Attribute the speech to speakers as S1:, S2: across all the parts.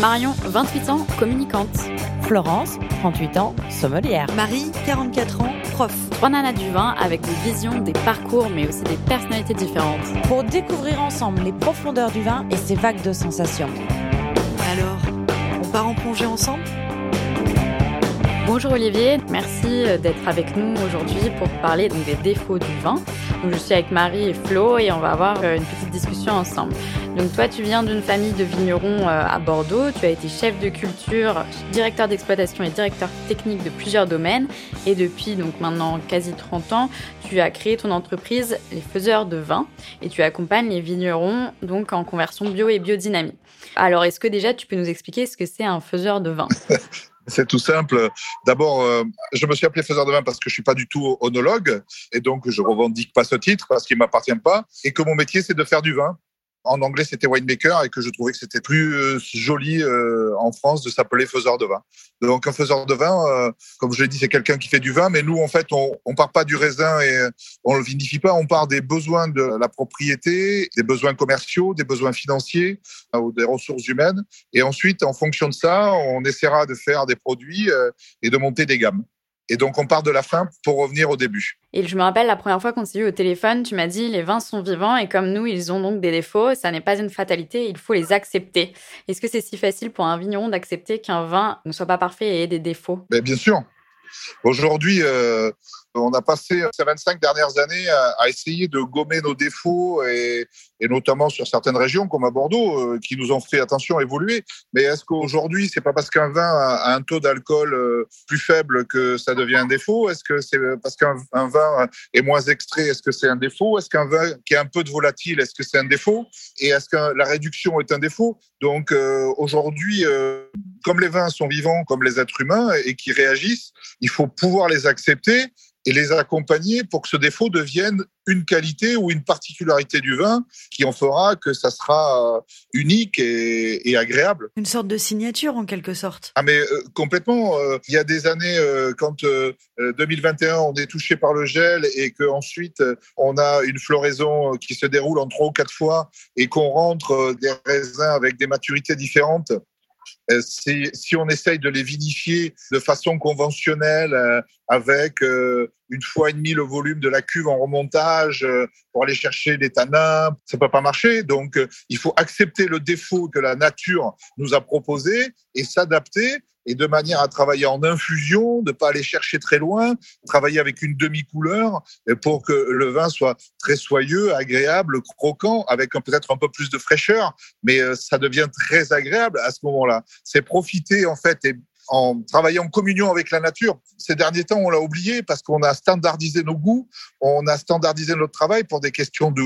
S1: Marion, 28 ans, communicante.
S2: Florence, 38 ans, sommelière.
S3: Marie, 44 ans, prof.
S1: Trois nanas du vin avec des visions, des parcours, mais aussi des personnalités différentes.
S2: Pour découvrir ensemble les profondeurs du vin et ses vagues de sensations.
S3: Alors, on part en plongée ensemble?
S1: Bonjour Olivier, merci euh, d'être avec nous aujourd'hui pour parler donc, des défauts du vin. Donc, je suis avec Marie et Flo et on va avoir euh, une petite discussion ensemble. Donc toi, tu viens d'une famille de vignerons euh, à Bordeaux, tu as été chef de culture, directeur d'exploitation et directeur technique de plusieurs domaines. Et depuis donc maintenant quasi 30 ans, tu as créé ton entreprise Les Faiseurs de Vin. Et tu accompagnes les vignerons donc en conversion bio et biodynamie. Alors, est-ce que déjà tu peux nous expliquer ce que c'est un faiseur de vin?
S4: C'est tout simple. D'abord, euh, je me suis appelé faiseur de vin parce que je suis pas du tout onologue. Et donc je revendique pas ce titre parce qu'il m'appartient pas. Et que mon métier c'est de faire du vin en anglais, c'était winemaker et que je trouvais que c'était plus euh, joli euh, en France de s'appeler faiseur de vin. Donc, un faiseur de vin, euh, comme je l'ai dit, c'est quelqu'un qui fait du vin, mais nous, en fait, on, on part pas du raisin et on le vinifie pas. On part des besoins de la propriété, des besoins commerciaux, des besoins financiers ou des ressources humaines. Et ensuite, en fonction de ça, on essaiera de faire des produits et de monter des gammes. Et donc, on part de la fin pour revenir au début.
S1: Et je me rappelle la première fois qu'on s'est eu au téléphone, tu m'as dit les vins sont vivants et comme nous, ils ont donc des défauts. Ça n'est pas une fatalité, il faut les accepter. Est-ce que c'est si facile pour un vigneron d'accepter qu'un vin ne soit pas parfait et ait des défauts?
S4: Ben, Bien sûr. Aujourd'hui, euh, on a passé ces 25 dernières années à, essayer de gommer nos défauts et, notamment sur certaines régions comme à Bordeaux euh, qui nous ont fait attention évoluer. Mais est-ce qu'aujourd'hui, c'est pas parce qu'un vin a un taux d'alcool euh, plus faible que ça devient un défaut? Est-ce que c'est parce qu'un vin est moins extrait, est-ce que c'est un défaut? Est-ce qu'un vin qui a un peu de volatile, est-ce que c'est un défaut? Et est-ce que la réduction est un défaut? Donc aujourd'hui, comme les vins sont vivants comme les êtres humains et qui réagissent, il faut pouvoir les accepter et les accompagner pour que ce défaut devienne une qualité ou une particularité du vin qui en fera que ça sera euh, unique et, agréable.
S3: Une sorte de signature en quelque sorte.
S4: Ah mais euh, complètement. Euh, il y a des années, quand 2021 on est touché par le gel et que ensuite on a une floraison qui se déroule en trois ou quatre fois et qu'on rentre des raisins avec des maturités différentes si on essaye de les vinifier de façon conventionnelle, euh, avec euh, une fois et demi le volume de la cuve en remontage pour aller chercher les tanins, ça peut pas marcher. Donc, il faut accepter le défaut que la nature nous a proposé et s'adapter et de manière à travailler en infusion, de pas aller chercher très loin, travailler avec une demi-couleur pour que le vin soit très soyeux, agréable, croquant, avec peut-être un peu plus de fraîcheur, mais euh, ça devient très agréable à ce moment-là. C'est profiter en fait et en travaillant en communion avec la nature. Ces derniers temps, on l'a oublié parce qu'on a standardisé nos goûts, on a standardisé notre travail pour des questions de,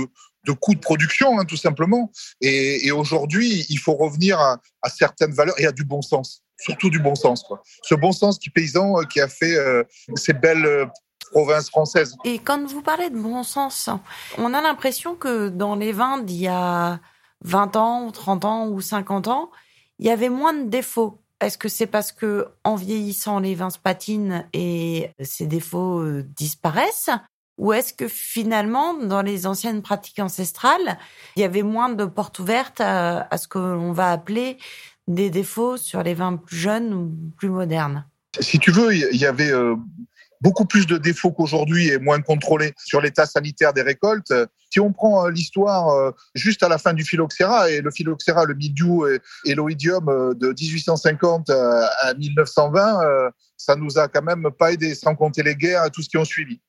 S4: de coûts de production, hein, tout simplement. Et, aujourd'hui, il faut revenir à, certaines valeurs et à du bon sens surtout du bon sens. Ce bon sens paysan euh, qui a fait euh, ces belles euh, provinces françaises.
S2: Et quand vous parlez de bon sens, on a l'impression que dans les vins d'il y a 20 ans, 30 ans ou 50 ans, il y avait moins de défauts. Est-ce que c'est parce que en vieillissant les vins se patinent et ces défauts disparaissent? Ou est-ce que finalement, dans les anciennes pratiques ancestrales, il y avait moins de portes ouvertes à, à ce qu'on va appeler des défauts sur les vins plus jeunes ou plus modernes
S4: Si tu veux, il y avait euh, beaucoup plus de défauts qu'aujourd'hui et moins contrôlés sur l'état sanitaire des récoltes. Si on prend euh, l'histoire euh, juste à la fin du phylloxéra, et le phylloxéra, le mildiou et l'oïdium de 1850 à 1920, ça nous a quand même pas aidé, sans compter les guerres et tout ce qui ont suivi.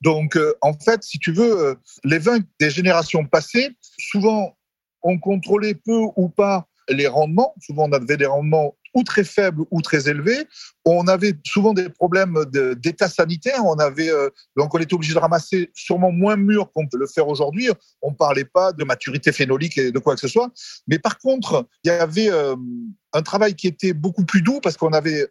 S4: Donc, en fait, si tu veux, les vins des générations passées, souvent, ont contrôlé peu ou pas les rendements. Souvent, on avait des rendements ou très faibles ou très élevés. On avait souvent des problèmes d'état sanitaire. On avait euh, donc on était obligé de ramasser sûrement moins mûr qu'on peut le faire aujourd'hui. On parlait pas de maturité phénolique et de quoi que ce soit. Mais par contre, il y avait euh, un travail qui était beaucoup plus doux parce qu'on avait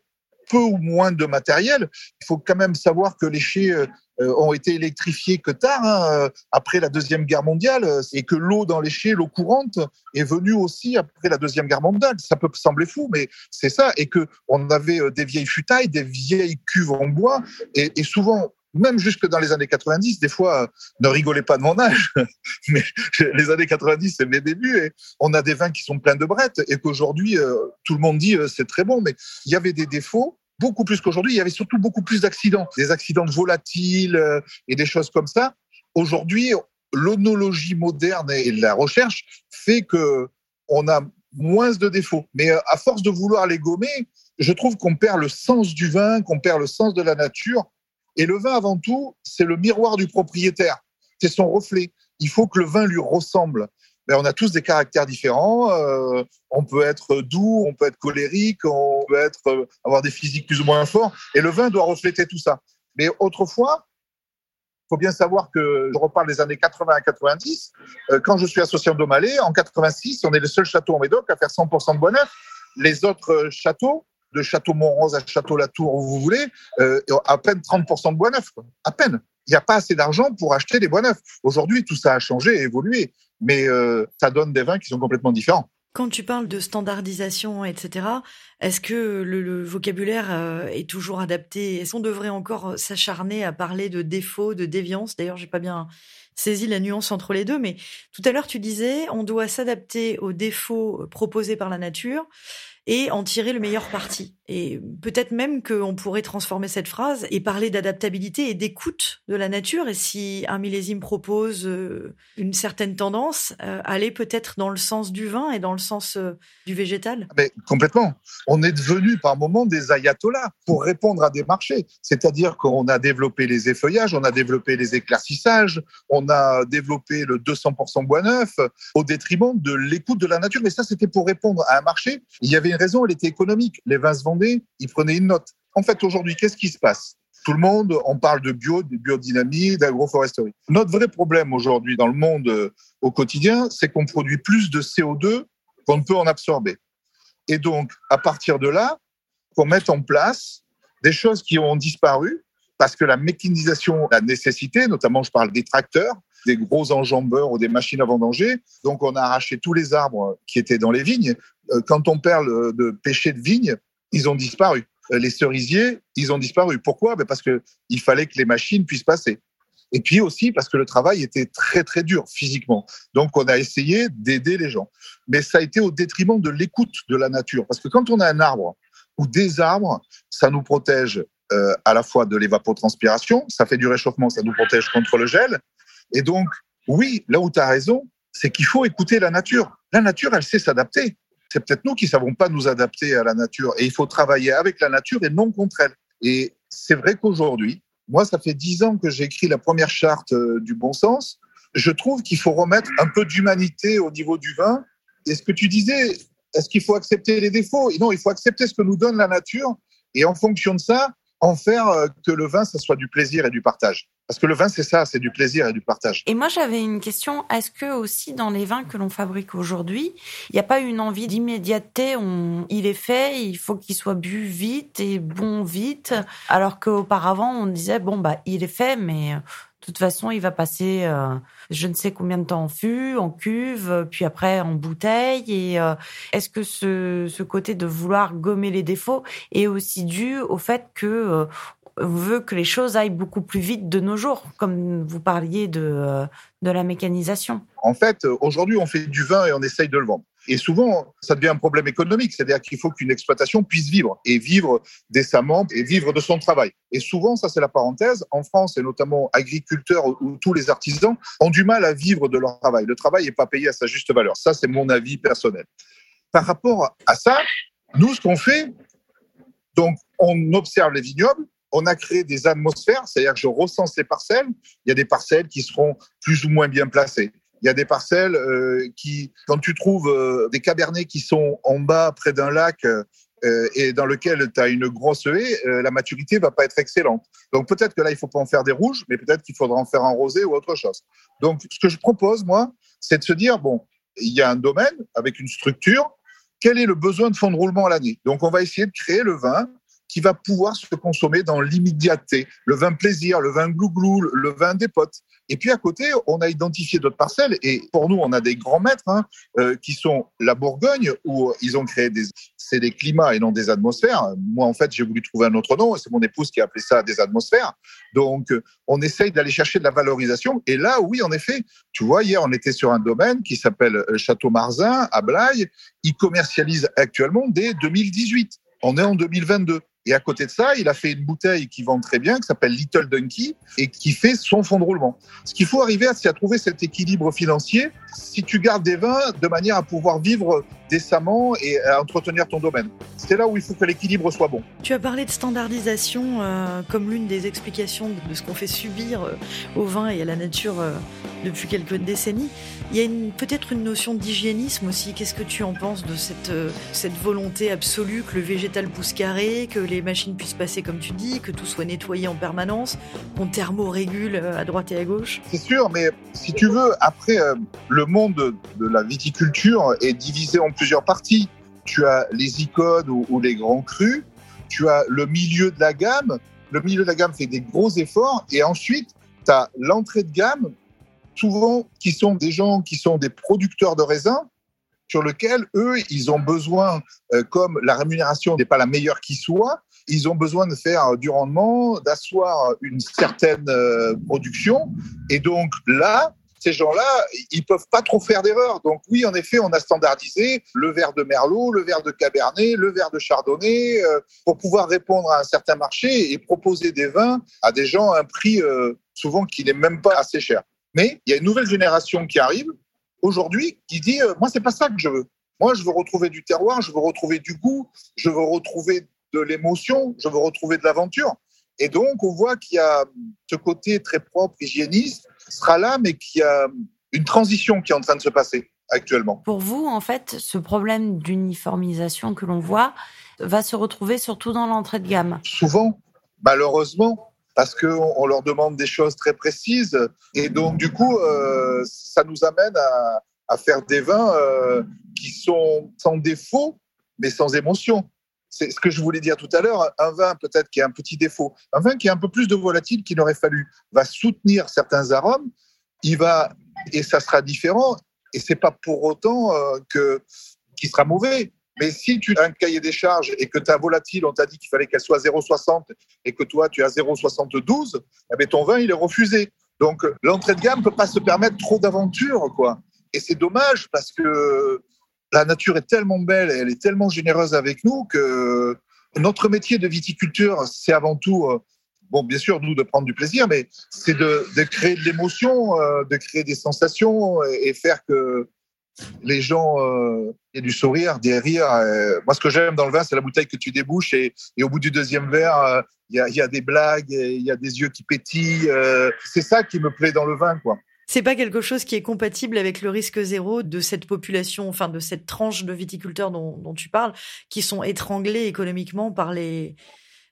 S4: peu ou moins de matériel. Il faut quand même savoir que les chais euh, euh, ont été électrifiés que tard, hein, euh, après la Deuxième Guerre mondiale, et que l'eau dans les chais, l'eau courante, est venue aussi après la Deuxième Guerre mondiale. Ça peut sembler fou, mais c'est ça. Et que on avait des vieilles futailles, des vieilles cuves en bois, et, et souvent même jusque dans les années 90, des fois, ne rigolez pas de mon âge, mais les années 90, c'est mes débuts, et on a des vins qui sont pleins de brettes, et qu'aujourd'hui, euh, tout le monde dit euh, c'est très bon, mais il y avait des défauts, beaucoup plus qu'aujourd'hui, il y avait surtout beaucoup plus d'accidents, des accidents volatiles euh, et des choses comme ça. Aujourd'hui, l'onologie moderne et la recherche fait que on a moins de défauts. Mais à force de vouloir les gommer, je trouve qu'on perd le sens du vin, qu'on perd le sens de la nature et le vin, avant tout, c'est le miroir du propriétaire. C'est son reflet. Il faut que le vin lui ressemble. Mais on a tous des caractères différents. Euh, on peut être doux, on peut être colérique, on peut être, euh, avoir des physiques plus ou moins forts. Et le vin doit refléter tout ça. Mais autrefois, il faut bien savoir que je reparle des années 80 à 90. Euh, quand je suis associé en Domalé, en 86, on est le seul château en Médoc à faire 100% de bois neuf. Les autres châteaux de Château Montrose à Château Latour, où vous voulez, euh, à peine 30% de bois neuf. À peine. Il n'y a pas assez d'argent pour acheter des bois neufs. Aujourd'hui, tout ça a changé évolué, mais euh, ça donne des vins qui sont complètement différents.
S3: Quand tu parles de standardisation, etc., est-ce que le, vocabulaire euh, est toujours adapté? Est-ce qu'on devrait encore s'acharner à parler de défauts, de déviance D'ailleurs, j'ai pas bien saisi la nuance entre les deux, mais tout à l'heure tu disais, on doit s'adapter aux défauts proposés par la nature et en tirer le meilleur parti. Et peut-être même qu'on pourrait transformer cette phrase et parler d'adaptabilité et d'écoute de la nature. Et si un millésime propose euh, une certaine tendance, euh, aller peut-être dans le sens du vin et dans le sens euh, du végétal.
S4: Mais complètement. On est devenu par moments des ayatollahs pour répondre à des marchés. C'est-à-dire qu'on a développé les effeuillages, on a développé les éclaircissages, on a développé le 200% bois neuf au détriment de l'écoute de la nature. Mais ça, c'était pour répondre à un marché. Il y avait une raison, elle était économique. Les vins se il prenait une note. En fait, aujourd'hui, qu'est-ce qui se passe? Tout le monde, on parle de bio, de biodynamie, d'agroforesterie. Notre vrai problème aujourd'hui dans le monde euh, au quotidien, c'est qu'on produit plus de CO2 qu'on ne peut en absorber. Et donc, à partir de là, qu'on mette en place des choses qui ont disparu parce que la mécanisation, la nécessité, notamment je parle des tracteurs, des gros enjambeurs ou des machines à vendanger. Donc, on a arraché tous les arbres qui étaient dans les vignes. Euh, quand on parle de pêcher de vignes, ils ont disparu. Euh, les cerisiers, ils ont disparu. Pourquoi? Ben Parce qu'il fallait que les machines puissent passer. Et puis aussi parce que le travail était très très dur physiquement. Donc on a essayé d'aider les gens. Mais ça a été au détriment de l'écoute de la nature. Parce que quand on a un arbre ou des arbres, ça nous protège euh, à la fois de l'évapotranspiration, ça fait du réchauffement, ça nous protège contre le gel. Et donc, oui, là où tu as raison, c'est qu'il faut écouter la nature. La nature, elle sait s'adapter c'est peut-être nous qui ne savons pas nous adapter à la nature. Et il faut travailler avec la nature et non contre elle. Et c'est vrai qu'aujourd'hui, moi, ça fait dix ans que j'ai écrit la première charte euh, du bon sens. Je trouve qu'il faut remettre un peu d'humanité au niveau du vin. Et ce que tu disais, est-ce qu'il faut accepter les défauts? Non, il faut accepter ce que nous donne la nature et en fonction de ça, en faire euh, que le vin, ça soit du plaisir et du partage. Parce que le vin, c'est ça, c'est du plaisir et du partage.
S2: Et moi, j'avais une question. Est-ce que aussi dans les vins que l'on fabrique aujourd'hui, il n'y a pas une envie d'immédiateté. Il est fait, il faut qu'il soit bu vite et bon vite. Alors qu'auparavant, on disait, bon, bah, il est fait, mais euh, toute façon, il va passer euh, je ne sais combien de temps en fût, en cuve, puis après en bouteille. Et euh, est-ce que ce, ce, côté de vouloir gommer les défauts est aussi dû au fait que veut que les choses aillent beaucoup plus vite de nos jours, comme vous parliez de, euh, de la mécanisation?
S4: En fait, aujourd'hui, on fait du vin et on essaye de le vendre. Et souvent, ça devient un problème économique, c'est-à-dire qu'il faut qu'une exploitation puisse vivre et vivre décemment et vivre de son travail. Et souvent, ça c'est la parenthèse, en France et notamment agriculteurs ou tous les artisans ont du mal à vivre de leur travail. Le travail n'est pas payé à sa juste valeur. Ça, c'est mon avis personnel. Par rapport à ça, nous, ce qu'on fait, donc on observe les vignobles, on a créé des atmosphères, c'est-à-dire que je recense les parcelles. Il y a des parcelles qui seront plus ou moins bien placées. Il y a des parcelles euh, qui, quand tu trouves euh, des cabernets qui sont en bas, près d'un lac, euh, et dans lequel tu as une grosse haie, la maturité va pas être excellente. Donc peut-être que là, il faut pas en faire des rouges, mais peut-être qu'il faudra en faire un rosé ou autre chose. Donc ce que je propose, moi, c'est de se dire, bon, il y a un domaine avec une structure, quel est le besoin de fonds de roulement à l'année? Donc on va essayer de créer le vin qui va pouvoir se consommer dans l'immédiateté. Le vin plaisir, le vin glouglou, le vin des potes. Et puis à côté, on a identifié d'autres parcelles. Et pour nous, on a des grands maîtres hein, euh, qui sont la Bourgogne, où ils ont créé des, c'est des climats et non des atmosphères. Moi, en fait, j'ai voulu trouver un autre nom. C'est mon épouse qui a appelé ça des atmosphères. Donc, on essaye d'aller chercher de la valorisation. Et là, oui, en effet, tu vois, hier, on était sur un domaine qui s'appelle euh, Château Marzin à Blaye. Ils commercialisent actuellement dès 2018. On est en 2022. Et à côté de ça, il a fait une bouteille qui vend très bien, qui s'appelle Little Donkey, et qui fait son fond de roulement. Ce qu'il faut arriver, c'est à trouver cet équilibre financier si tu gardes des vins de manière à pouvoir vivre décemment et à entretenir ton domaine. C'est là où il faut que l'équilibre soit bon.
S3: Tu as parlé de standardisation euh, comme l'une des explications de ce qu'on fait subir euh, au vin et à la nature euh, depuis quelques décennies. Il y a peut-être une notion d'hygiénisme aussi. Qu'est-ce que tu en penses de cette, cette volonté absolue que le végétal pousse carré, que les machines puissent passer comme tu dis, que tout soit nettoyé en permanence, qu'on thermorégule à droite et à gauche?
S4: C'est sûr, mais si tu veux, après, le monde de la viticulture est divisé en plusieurs parties. Tu as les icônes ou, les grands crus, tu as le milieu de la gamme. Le milieu de la gamme fait des gros efforts et ensuite, tu as l'entrée de gamme, souvent qui sont des gens qui sont des producteurs de raisins, sur lequel eux, ils ont besoin, euh, comme la rémunération n'est pas la meilleure qui soit, ils ont besoin de faire du rendement, d'asseoir une certaine euh, production. Et donc là, ces gens-là, ils peuvent pas trop faire d'erreurs. Donc oui, en effet, on a standardisé le verre de Merlot, le verre de Cabernet, le verre de Chardonnay euh, pour pouvoir répondre à un certain marché et proposer des vins à des gens à un prix euh, souvent qui n'est même pas assez cher. Mais il y a une nouvelle génération qui arrive aujourd'hui qui dit euh, moi c'est pas ça que je veux. Moi je veux retrouver du terroir, je veux retrouver du goût, je veux retrouver de l'émotion, je veux retrouver de l'aventure. Et donc on voit qu'il y a ce côté très propre, hygiéniste sera là, mais qu'il y a une transition qui est en train de se passer actuellement.
S2: Pour vous, en fait, ce problème d'uniformisation que l'on voit va se retrouver surtout dans l'entrée de gamme
S4: Souvent, malheureusement, parce qu'on leur demande des choses très précises. Et donc, du coup, euh, ça nous amène à, faire des vins euh, qui sont sans défaut, mais sans émotion. C'est ce que je voulais dire tout à l'heure. Un vin peut-être qui a un petit défaut, un vin qui a un peu plus de volatile qu'il aurait fallu, va soutenir certains arômes. Il va et ça sera différent. Et c'est pas pour autant euh, que qu'il sera mauvais. Mais si tu as un cahier des charges et que ta volatile, on t'a dit qu'il fallait qu'elle soit 0,60 et que toi tu as 0,72, eh bien, ton vin il est refusé. Donc l'entrée de gamme peut pas se permettre trop d'aventures, quoi. Et c'est dommage parce que la nature est tellement belle et elle est tellement généreuse avec nous que notre métier de viticulture, c'est avant tout, euh, bon, bien sûr, nous, de prendre du plaisir, mais c'est de, créer de l'émotion, euh, de créer des sensations et, faire que les gens euh, aient du sourire, des rires. moi, ce que j'aime dans le vin, c'est la bouteille que tu débouches et, au bout du deuxième verre, il y, y, a, des blagues, il y a des yeux qui pétillent. c'est ça qui me plaît dans le vin, quoi.
S3: C'est pas quelque chose qui est compatible avec le risque zéro de cette population, enfin de cette tranche de viticulteurs dont, tu parles, qui sont étranglés économiquement par les,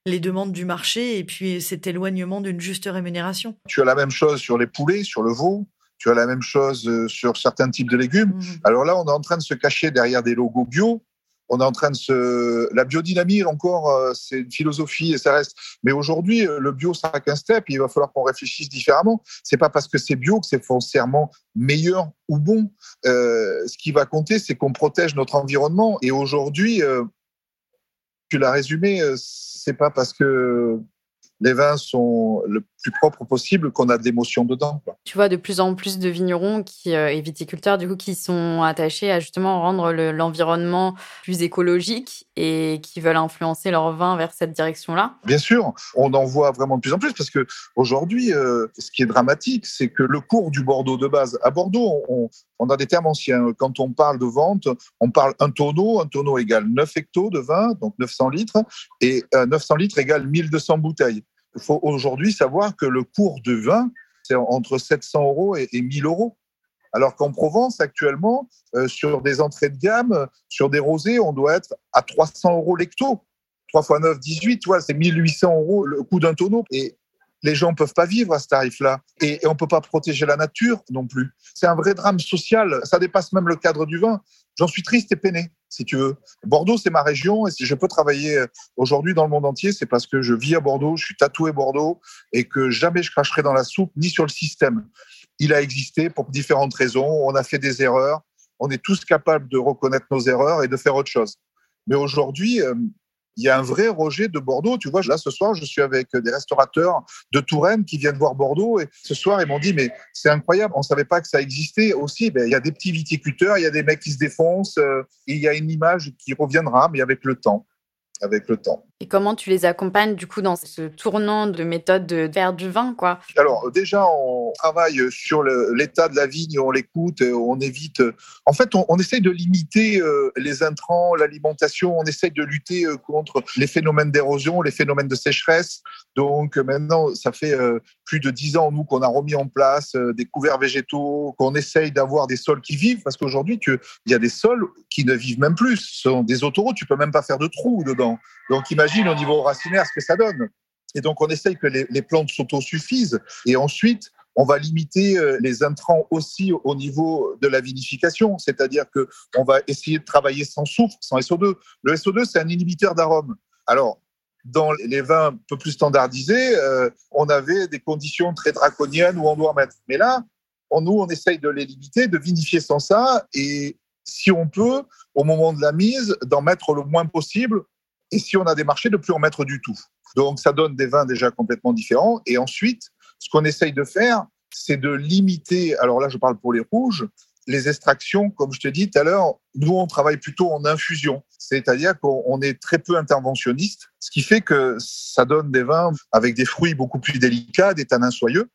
S3: les demandes du marché et puis cet éloignement d'une juste rémunération.
S4: Tu as la même chose sur les poulets, sur le veau. Tu as la même chose euh, sur certains types de légumes. Mmh. Alors là, on est en train de se cacher derrière des logos bio on est en train de se. La biodynamie, encore, euh, c'est une philosophie et ça reste. Mais aujourd'hui, euh, le bio, ça n'a qu'un step. Il va falloir qu'on réfléchisse différemment. C'est pas parce que c'est bio que c'est foncièrement meilleur ou bon. Euh, ce qui va compter, c'est qu'on protège notre environnement. Et aujourd'hui, tu l'as résumé, c'est pas parce que les vins sont le plus propre possible qu'on a de l'émotion dedans.
S1: Tu vois de plus en plus de vignerons qui, euh, et viticulteurs du coup qui sont attachés à justement rendre l'environnement plus écologique et qui veulent influencer leur vin vers cette direction-là.
S4: Bien sûr, on en voit vraiment de plus en plus parce que aujourd'hui, euh, ce qui est dramatique, c'est que le cours du Bordeaux de base, à Bordeaux, on, on, a des termes anciens. Quand on parle de vente, on parle un tonneau, un tonneau égale 9 hectos de vin, donc 900 litres, et 900 euh, litres égale 1200 bouteilles. Il faut aujourd'hui savoir que le cours de vin, c'est entre 700 euros et, 1000 euros. Alors qu'en Provence, actuellement, euh, sur des entrées de gamme, sur des rosés, on doit être à 300 euros l'hecto. 3 x 9, 18, c'est 1800 euros le coût d'un tonneau. Et les gens peuvent pas vivre à ce tarif-là et, on peut pas protéger la nature non plus. C'est un vrai drame social. Ça dépasse même le cadre du vin. J'en suis triste et peiné, si tu veux. Bordeaux, c'est ma région et si je peux travailler euh, aujourd'hui dans le monde entier, c'est parce que je vis à Bordeaux, je suis tatoué Bordeaux et que jamais je cracherai dans la soupe ni sur le système. Il a existé pour différentes raisons. On a fait des erreurs. On est tous capables de reconnaître nos erreurs et de faire autre chose. Mais aujourd'hui, euh, il y a un vrai rejet de Bordeaux. Tu vois, là, ce soir, je suis avec des restaurateurs de Touraine qui viennent voir Bordeaux. Et ce soir, ils m'ont dit, mais c'est incroyable, on ne savait pas que ça existait aussi. Ben, il y a des petits viticulteurs, il y a des mecs qui se défoncent. Euh, il y a une image qui reviendra, mais avec le temps avec le temps.
S1: Et comment tu les accompagnes du coup dans ce tournant de méthode de faire du vin quoi?
S4: Alors déjà on travaille sur l'état de la vigne, on l'écoute, on évite. En fait, on, essaye de limiter euh, les intrants, l'alimentation, on essaye de lutter euh, contre les phénomènes d'érosion, les phénomènes de sécheresse. Donc maintenant, ça fait euh, plus de dix ans nous qu'on a remis en place des couverts végétaux, qu'on essaye d'avoir des sols qui vivent, parce qu'aujourd'hui il y a des sols qui ne vivent même plus. Ce sont des autoroutes, tu peux même pas faire de trous dedans. Au niveau racinaire ce que ça donne. Et donc on essaye que les, plantes s'autosuffisent. Et ensuite, on va limiter euh, les intrants aussi au niveau de la vinification, c'est-à-dire que on va essayer de travailler sans soufre, sans SO2. Le SO2, c'est un inhibiteur d'arôme. Alors, dans les vins un peu plus standardisés, euh, on avait des conditions très draconiennes où on doit mettre. Mais là, nous, on essaye de les limiter, de vinifier sans ça, et si on peut, au moment de la mise, d'en mettre le moins possible et si on a des marchés, de plus en mettre du tout. Donc ça donne des vins déjà complètement différents. Et ensuite, ce qu'on essaye de faire, c'est de limiter, alors là je parle pour les rouges, les extractions, comme je te dis tout à l'heure, nous on travaille plutôt en infusion, c'est-à-dire qu'on est très peu interventionniste, ce qui fait que ça donne des vins avec des fruits beaucoup plus délicats, des tanins soyeux.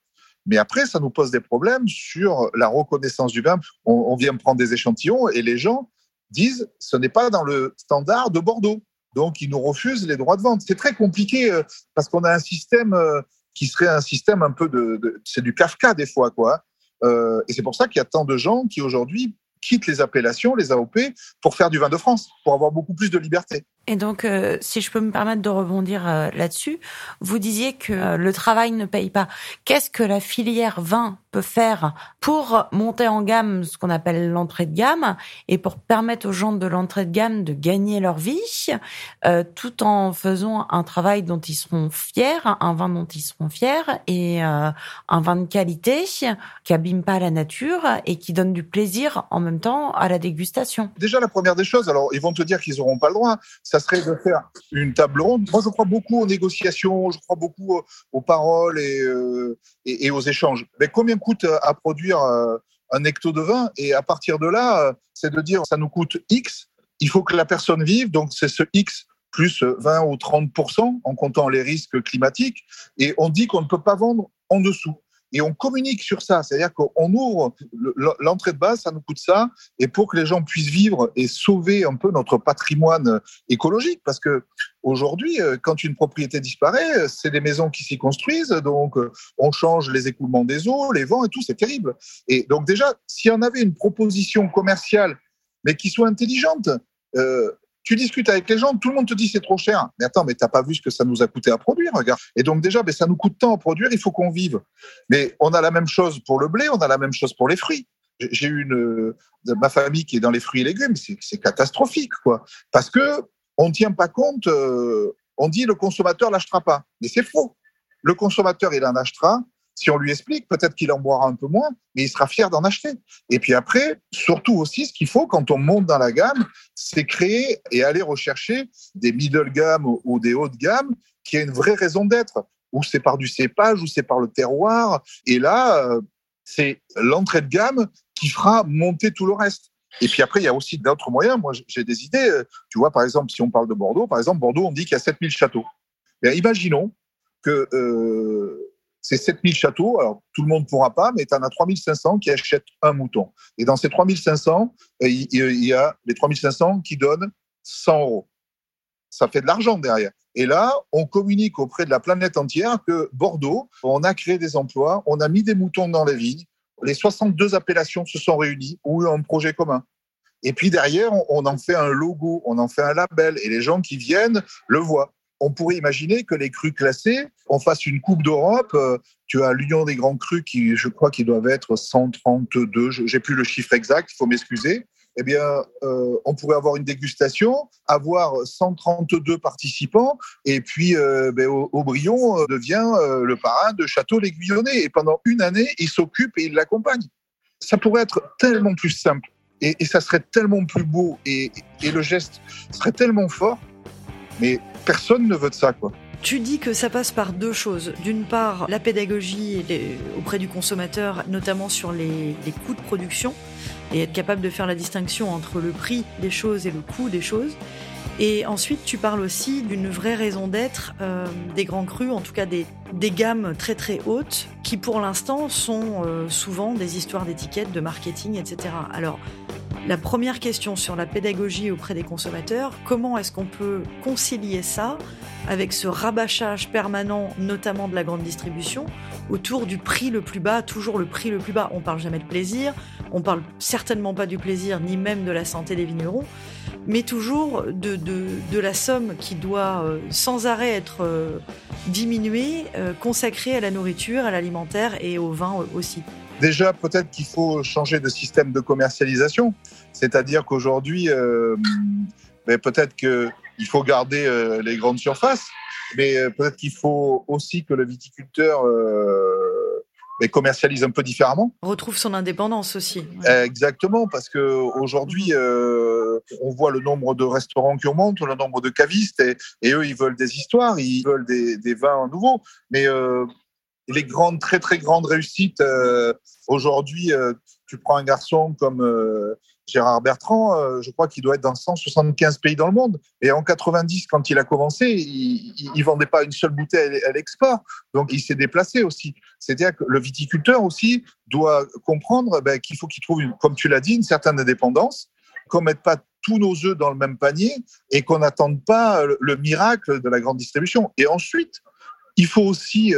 S4: Mais après, ça nous pose des problèmes sur la reconnaissance du vin. On, on vient prendre des échantillons et les gens disent ce n'est pas dans le standard de Bordeaux. Donc, ils nous refusent les droits de vente. C'est très compliqué euh, parce qu'on a un système euh, qui serait un système un peu de, c'est du Kafka des fois, quoi. Euh, et c'est pour ça qu'il y a tant de gens qui aujourd'hui quittent les appellations, les AOP, pour faire du vin de France, pour avoir beaucoup plus de liberté.
S2: Et donc, euh, si je peux me permettre de rebondir euh, là-dessus, vous disiez que euh, le travail ne paye pas. Qu'est-ce que la filière vin peut faire pour monter en gamme ce qu'on appelle l'entrée de gamme et pour permettre aux gens de l'entrée de gamme de gagner leur vie, tout en faisant un travail dont ils seront fiers, un vin dont ils seront fiers et un vin de qualité qui abîme pas la nature et qui donne du plaisir en même temps à la dégustation.
S4: Déjà, la première des choses, alors ils vont te dire qu'ils n'auront pas le droit serait de faire une table ronde. Moi, je crois beaucoup aux négociations, je crois beaucoup aux paroles et, euh, et, aux échanges. Mais combien coûte à produire euh, un hecto de vin? Et à partir de là, c'est de dire ça nous coûte X. Il faut que la personne vive, donc c'est ce X plus 20 ou 30% en comptant les risques climatiques. Et on dit qu'on ne peut pas vendre en dessous et on communique sur ça. C'est-à-dire qu'on ouvre l'entrée de base, ça nous coûte ça, et pour que les gens puissent vivre et sauver un peu notre patrimoine écologique, parce que aujourd'hui, euh, quand une propriété disparaît, c'est des maisons qui s'y construisent, donc euh, on change les écoulements des eaux, les vents et tout, c'est terrible. Et donc déjà, si on avait une proposition commerciale, mais qui soit intelligente, euh, tu discutes avec les gens, tout le monde te dit c'est trop cher. Mais attends, mais t'as pas vu ce que ça nous a coûté à produire, regarde. Et donc déjà, ça nous coûte tant à produire, il faut qu'on vive. Mais on a la même chose pour le blé, on a la même chose pour les fruits. J'ai une ma famille qui est dans les fruits et légumes, c'est catastrophique, quoi. Parce que on tient pas compte. Euh, on dit le consommateur l'achètera pas, mais c'est faux. Le consommateur il en achètera si on lui explique, peut-être qu'il en boira un peu moins, mais il sera fier d'en acheter. Et puis après, surtout aussi, ce qu'il faut quand on monte dans la gamme, c'est créer et aller rechercher des middle gamme ou des hautes gamme qui a une vraie raison d'être, ou c'est par du cépage, ou c'est par le terroir. Et là, euh, c'est l'entrée de gamme qui fera monter tout le reste. Et puis après, il y a aussi d'autres moyens. Moi, j'ai des idées. Tu vois, par exemple, si on parle de Bordeaux, par exemple, Bordeaux, on dit qu'il y a 7000 châteaux. Bien, imaginons que euh, c'est 7000 châteaux. Alors, tout le monde ne pourra pas, mais tu en as 3500 qui achètent un mouton. Et dans ces 3500, euh, il y a les 3500 qui donnent 100 euros. Ça fait de l'argent derrière. Et là, on communique auprès de la planète entière que Bordeaux, on a créé des emplois, on a mis des moutons dans les vignes, les 62 appellations se sont réunies, eu un projet commun. Et puis derrière, on en fait un logo, on en fait un label, et les gens qui viennent le voient. On pourrait imaginer que les crus classés, on fasse une Coupe d'Europe. Euh, tu as l'Union des grands crus qui, je crois, qui doivent être 132. J'ai plus le chiffre exact, il faut m'excuser. Eh bien, euh, on pourrait avoir une dégustation, avoir 132 participants, et puis euh, ben, Aubryon devient le parrain de Château l'Aiguillonnet. Et pendant une année, il s'occupe et il l'accompagne. Ça pourrait être tellement plus simple, et, ça serait tellement plus beau, et, et le geste serait tellement fort mais personne ne veut de ça, quoi.
S3: Tu dis que ça passe par deux choses. D'une part, la pédagogie auprès du consommateur, notamment sur les, coûts de production, et être capable de faire la distinction entre le prix des choses et le coût des choses. Et ensuite, tu parles aussi d'une vraie raison d'être euh, des grands crus, en tout cas des, gammes très très hautes, qui pour l'instant sont euh, souvent des histoires d'étiquettes, de marketing, etc. Alors, la première question sur la pédagogie auprès des consommateurs, comment est-ce qu'on peut concilier ça avec ce rabâchage permanent, notamment de la grande distribution, autour du prix le plus bas, toujours le prix le plus bas. On parle jamais de plaisir, on parle certainement pas du plaisir, ni même de la santé des vignerons, mais toujours de, de, la somme qui doit euh, sans arrêt être euh, diminuée, euh, consacrée à la nourriture, à l'alimentaire et au vin aussi.
S4: Déjà, peut-être qu'il faut changer de système de commercialisation. C'est-à-dire qu'aujourd'hui, euh, ben, peut-être qu'il faut garder euh, les grandes surfaces, mais euh, peut-être qu'il faut aussi que le viticulteur ben, commercialise un peu différemment.
S3: Retrouve son indépendance aussi.
S4: Exactement, parce qu'aujourd'hui, on voit le nombre de restaurants qui augmente, le nombre de cavistes, et, eux, ils veulent des histoires, ils veulent des, des vins nouveaux. Mais les grandes, très très grandes réussites euh, aujourd'hui, euh, tu prends un garçon comme euh, Gérard Bertrand, je crois qu'il doit être dans 175 pays dans le monde. Et en 90, quand il a commencé, il, ne vendait pas une seule bouteille à l'export, donc il s'est déplacé aussi. C'est-à-dire que le viticulteur aussi doit comprendre ben, qu'il faut qu'il trouve, comme tu l'as dit, une certaine indépendance, qu'on mette pas tous nos œufs dans le même panier et qu'on n'attende pas le, miracle de la grande distribution. Et ensuite, il faut aussi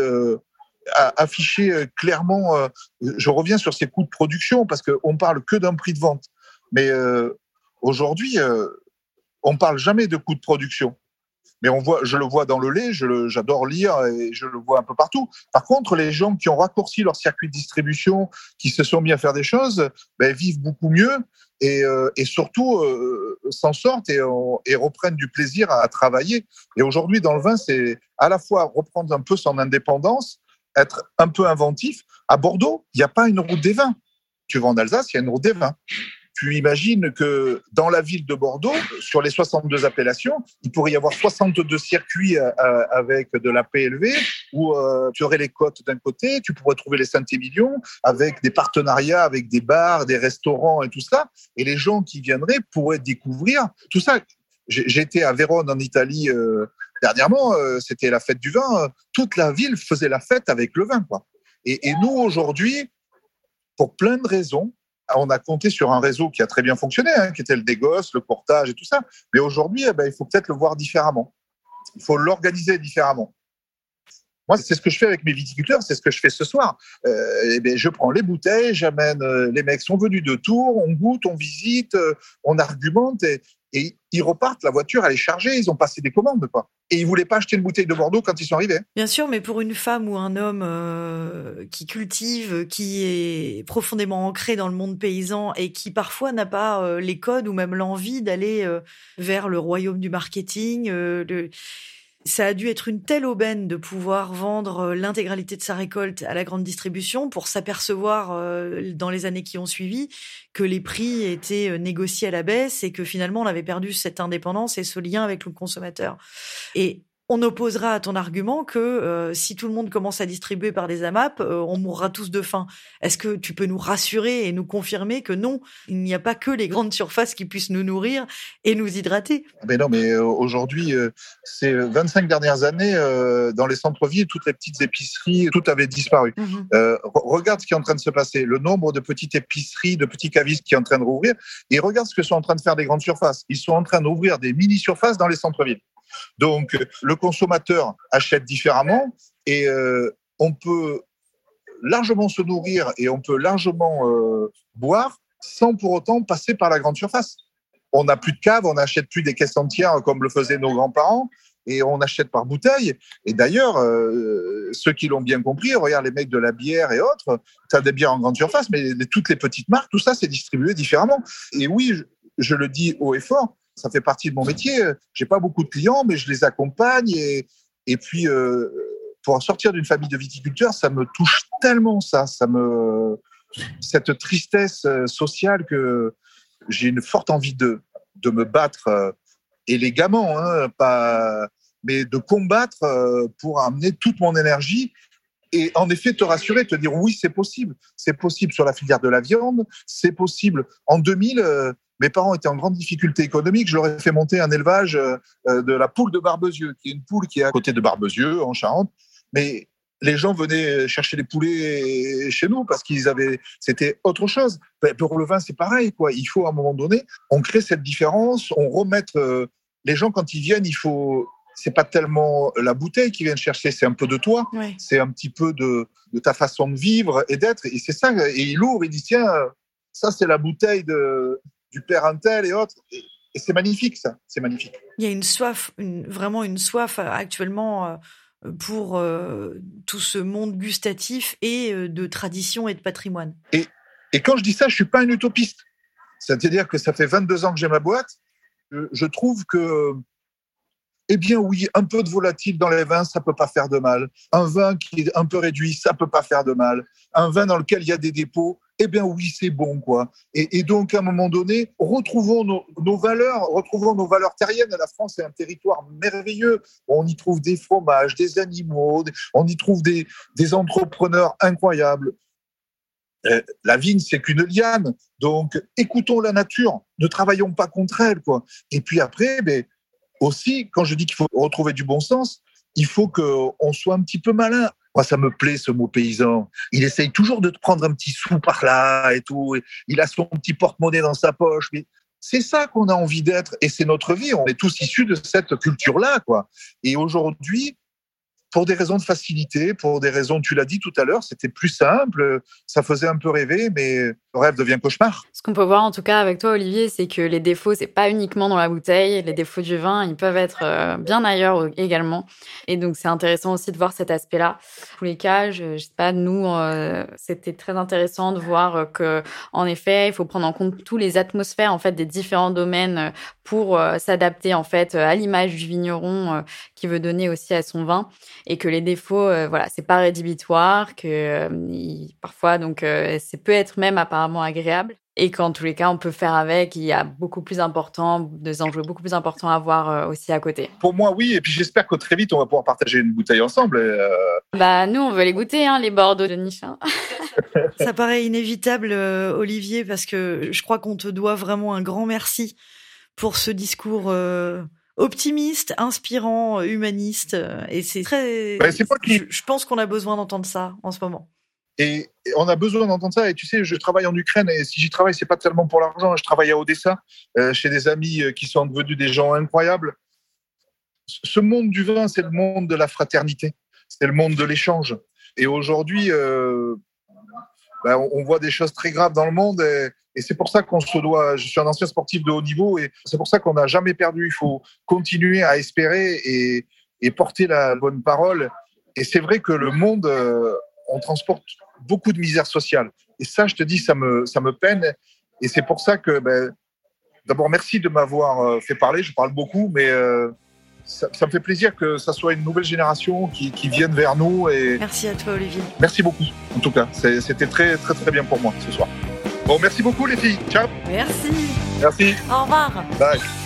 S4: afficher euh, clairement. Euh, je reviens sur ces coûts de production parce qu'on parle que d'un prix de vente. Mais euh, aujourd'hui, on parle jamais de coûts de production. Mais on voit, je le vois dans le lait, j'adore lire et je le vois un peu partout. Par contre, les gens qui ont raccourci leur circuit de distribution, qui se sont mis à faire des choses, ben, vivent beaucoup mieux et, surtout s'en sortent et, reprennent du plaisir à travailler. Et aujourd'hui, dans le vin, c'est à la fois reprendre un peu son indépendance, être un peu inventif. À Bordeaux, il n'y a pas une route des vins. Tu vas en Alsace, il y a une route des vins. Tu imagines que dans la ville de Bordeaux, sur les 62 appellations, il pourrait y avoir 62 circuits euh, euh, avec de la PLV, où euh, tu aurais les côtes d'un côté, tu pourrais trouver les Saint-Émilion, avec des partenariats avec des bars, des restaurants et tout ça. Et les gens qui viendraient pourraient découvrir tout ça. J'étais à Vérone en Italie Dernièrement, euh, c'était la fête du vin. Toute la ville faisait la fête avec le vin. Quoi. Et, nous, aujourd'hui, pour plein de raisons, on a compté sur un réseau qui a très bien fonctionné, hein, qui était le dégosse, le portage et tout ça. Mais aujourd'hui, eh ben, il faut peut-être le voir différemment. Il faut l'organiser différemment. Moi, c'est ce que je fais avec mes viticulteurs, c'est ce que je fais ce soir. Euh, eh ben, je prends les bouteilles, j'amène, euh, les mecs sont venus de Tours, on goûte, on visite, on argumente, et ils repartent, la voiture, elle est chargée, ils ont passé des commandes, quoi. Et ils voulaient pas acheter une bouteille de Bordeaux quand ils sont arrivés.
S3: Bien sûr, mais pour une femme ou un homme euh, qui cultive, qui est profondément ancré dans le monde paysan et qui parfois n'a pas euh, les codes ou même l'envie d'aller euh, vers le royaume du marketing, le ça a dû être une telle aubaine de pouvoir vendre euh, l'intégralité de sa récolte à la grande distribution pour s'apercevoir euh, dans les années qui ont suivi que les prix étaient euh, négociés à la baisse et que finalement on avait perdu cette indépendance et ce lien avec le consommateur. Et on opposera à ton argument que euh, si tout le monde commence à distribuer par des AMAP, euh, on mourra tous de faim. Est-ce que tu peux nous rassurer et nous confirmer que non, il n'y a pas que les grandes surfaces qui puissent nous nourrir et nous hydrater?
S4: Mais non, mais euh, aujourd'hui, ces 25 dernières années, dans les centres-villes, toutes les petites épiceries, tout avait disparu. Mhm. regarde ce qui est en train de se passer, le nombre de petites épiceries, de petits cavistes qui est en train de rouvrir, et regarde ce que sont en train de faire les grandes surfaces. Ils sont en train d'ouvrir des mini-surfaces dans les centres-villes. Donc, le consommateur achète différemment et euh, on peut largement se nourrir et on peut largement euh, boire sans pour autant passer par la grande surface. On n'a plus de cave, on n'achète plus des caisses entières comme le faisaient nos grands-parents. et on achète par bouteille. Et d'ailleurs, euh, ceux qui l'ont bien compris, regarde les mecs de la bière et autres, tu as des bières en grande surface, mais toutes les petites marques, tout ça, c'est distribué différemment. Et oui, je, le dis haut et fort, ça fait partie de mon métier. J'ai pas beaucoup de clients, mais je les accompagne. Et, puis, euh, pour sortir d'une famille de viticulteurs, ça me touche tellement, ça. ça me, cette tristesse euh, sociale que j'ai une forte envie de, de me battre élégamment, hein, pas, mais de combattre euh, pour amener toute mon énergie et en effet te rassurer, te dire oui, c'est possible. C'est possible sur la filière de la viande, c'est possible. En 2000, euh, mes parents étaient en grande difficulté économique. Je leur ai fait monter un élevage euh, de la poule de Barbezieux, qui est une poule qui est à côté de Barbezieux, en Charente. Mais les gens venaient chercher les poulets chez nous parce qu'ils avaient, c'était autre chose. Ben, pour le vin, c'est pareil, quoi. Il faut à un moment donné, on crée cette différence, on remet euh, les gens quand ils viennent, il faut, c'est pas tellement la bouteille qu'ils viennent chercher, c'est un peu de toi, c'est un petit peu de, de, ta façon de vivre et d'être, et c'est ça. Et il ouvre, il dit tiens, ça c'est la bouteille de, du père Antel et autres. Et, c'est magnifique, ça, c'est magnifique.
S3: Il y a une soif, vraiment une soif euh, actuellement euh, pour euh, tout ce monde gustatif et euh, de tradition et de patrimoine.
S4: Et, et quand je dis ça, je suis pas un utopiste. C'est-à-dire que ça fait 22 ans que j'ai ma boîte. Je, trouve que, eh bien oui, un peu de volatile dans les vins, ça peut pas faire de mal. Un vin qui est un peu réduit, ça peut pas faire de mal. Un vin dans lequel il y a des dépôts, eh bien oui, c'est bon, quoi. Et, donc, à un moment donné, retrouvons nos, valeurs, retrouvons nos valeurs terriennes. La France est un territoire merveilleux. On y trouve des fromages, des animaux, on y trouve des, entrepreneurs incroyables. Euh, la vigne, c'est qu'une liane. Donc, écoutons la nature. Ne travaillons pas contre elle, quoi. Et puis après, ben, aussi, quand je dis qu'il faut retrouver du bon sens, il faut qu'on soit un petit peu malin. Moi, ça me plaît ce mot paysan. Il essaye toujours de te prendre un petit sou par là et tout. il a son petit porte-monnaie dans sa poche. Mais c'est ça qu'on a envie d'être et c'est notre vie. On est tous issus de cette culture-là, quoi. Et aujourd'hui, pour des raisons de facilité, pour des raisons, tu l'as dit tout à l'heure, c'était plus simple, ça faisait un peu rêver, mais le rêve devient cauchemar.
S1: Ce qu'on peut voir en tout cas avec toi, Olivier, c'est que les défauts, c'est pas uniquement dans la bouteille, les défauts du vin, ils peuvent être euh, bien ailleurs également. Et donc c'est intéressant aussi de voir cet aspect-là. En tous les cas, je, je sais pas, nous, euh, c'était très intéressant de voir que, en effet, il faut prendre en compte tous les atmosphères en fait des différents domaines pour euh, s'adapter en fait à l'image du vigneron qui veut donner aussi à son vin et que les défauts, euh, voilà, c'est pas rédhibitoire, que euh, parfois donc euh, c'est peut être même apparemment agréable et qu'en tous les cas on peut faire avec. Il y a beaucoup plus important, des enjeux beaucoup plus importants à voir aussi à côté.
S4: Pour moi, oui, et puis j'espère que très vite on va pouvoir partager une bouteille ensemble.
S1: Bah nous on veut les goûter, hein, les Bordeaux de Niche. Hein.
S3: Ça paraît inévitable, Olivier, parce que je crois qu'on te doit vraiment un grand merci pour ce discours optimiste, inspirant, humaniste. Et c'est très.
S4: Ben, c'est
S3: je, pense qu'on a besoin d'entendre ça en ce moment.
S4: Et on a besoin d'entendre ça. Et tu sais, je travaille en Ukraine et si j'y travaille, c'est pas tellement pour l'argent. Je travaille à Odessa euh, chez des amis euh, qui sont devenus des gens incroyables. Ce monde du vin, c'est le monde de la fraternité, c'est le monde de l'échange. Et aujourd'hui, euh, ben, on voit des choses très graves dans le monde. Et, c'est pour ça qu'on se doit. Je suis un ancien sportif de haut niveau et c'est pour ça qu'on n'a jamais perdu. Il faut continuer à espérer et, et porter la bonne parole. Et c'est vrai que le monde, euh, on transporte beaucoup de misère sociale. Et ça, je te dis, ça me, ça me peine. Et c'est pour ça que, ben, d'abord, merci de m'avoir euh, fait parler. Je parle beaucoup, mais euh, ça, ça, me fait plaisir que ça soit une nouvelle génération qui, qui vienne vers nous. Et
S3: merci à toi, Olivier.
S4: Merci beaucoup, en tout cas. C'était très, très, très bien pour moi ce soir. Bon, merci beaucoup les filles. Ciao.
S3: Merci.
S4: Merci.
S3: Au revoir.
S4: Bye.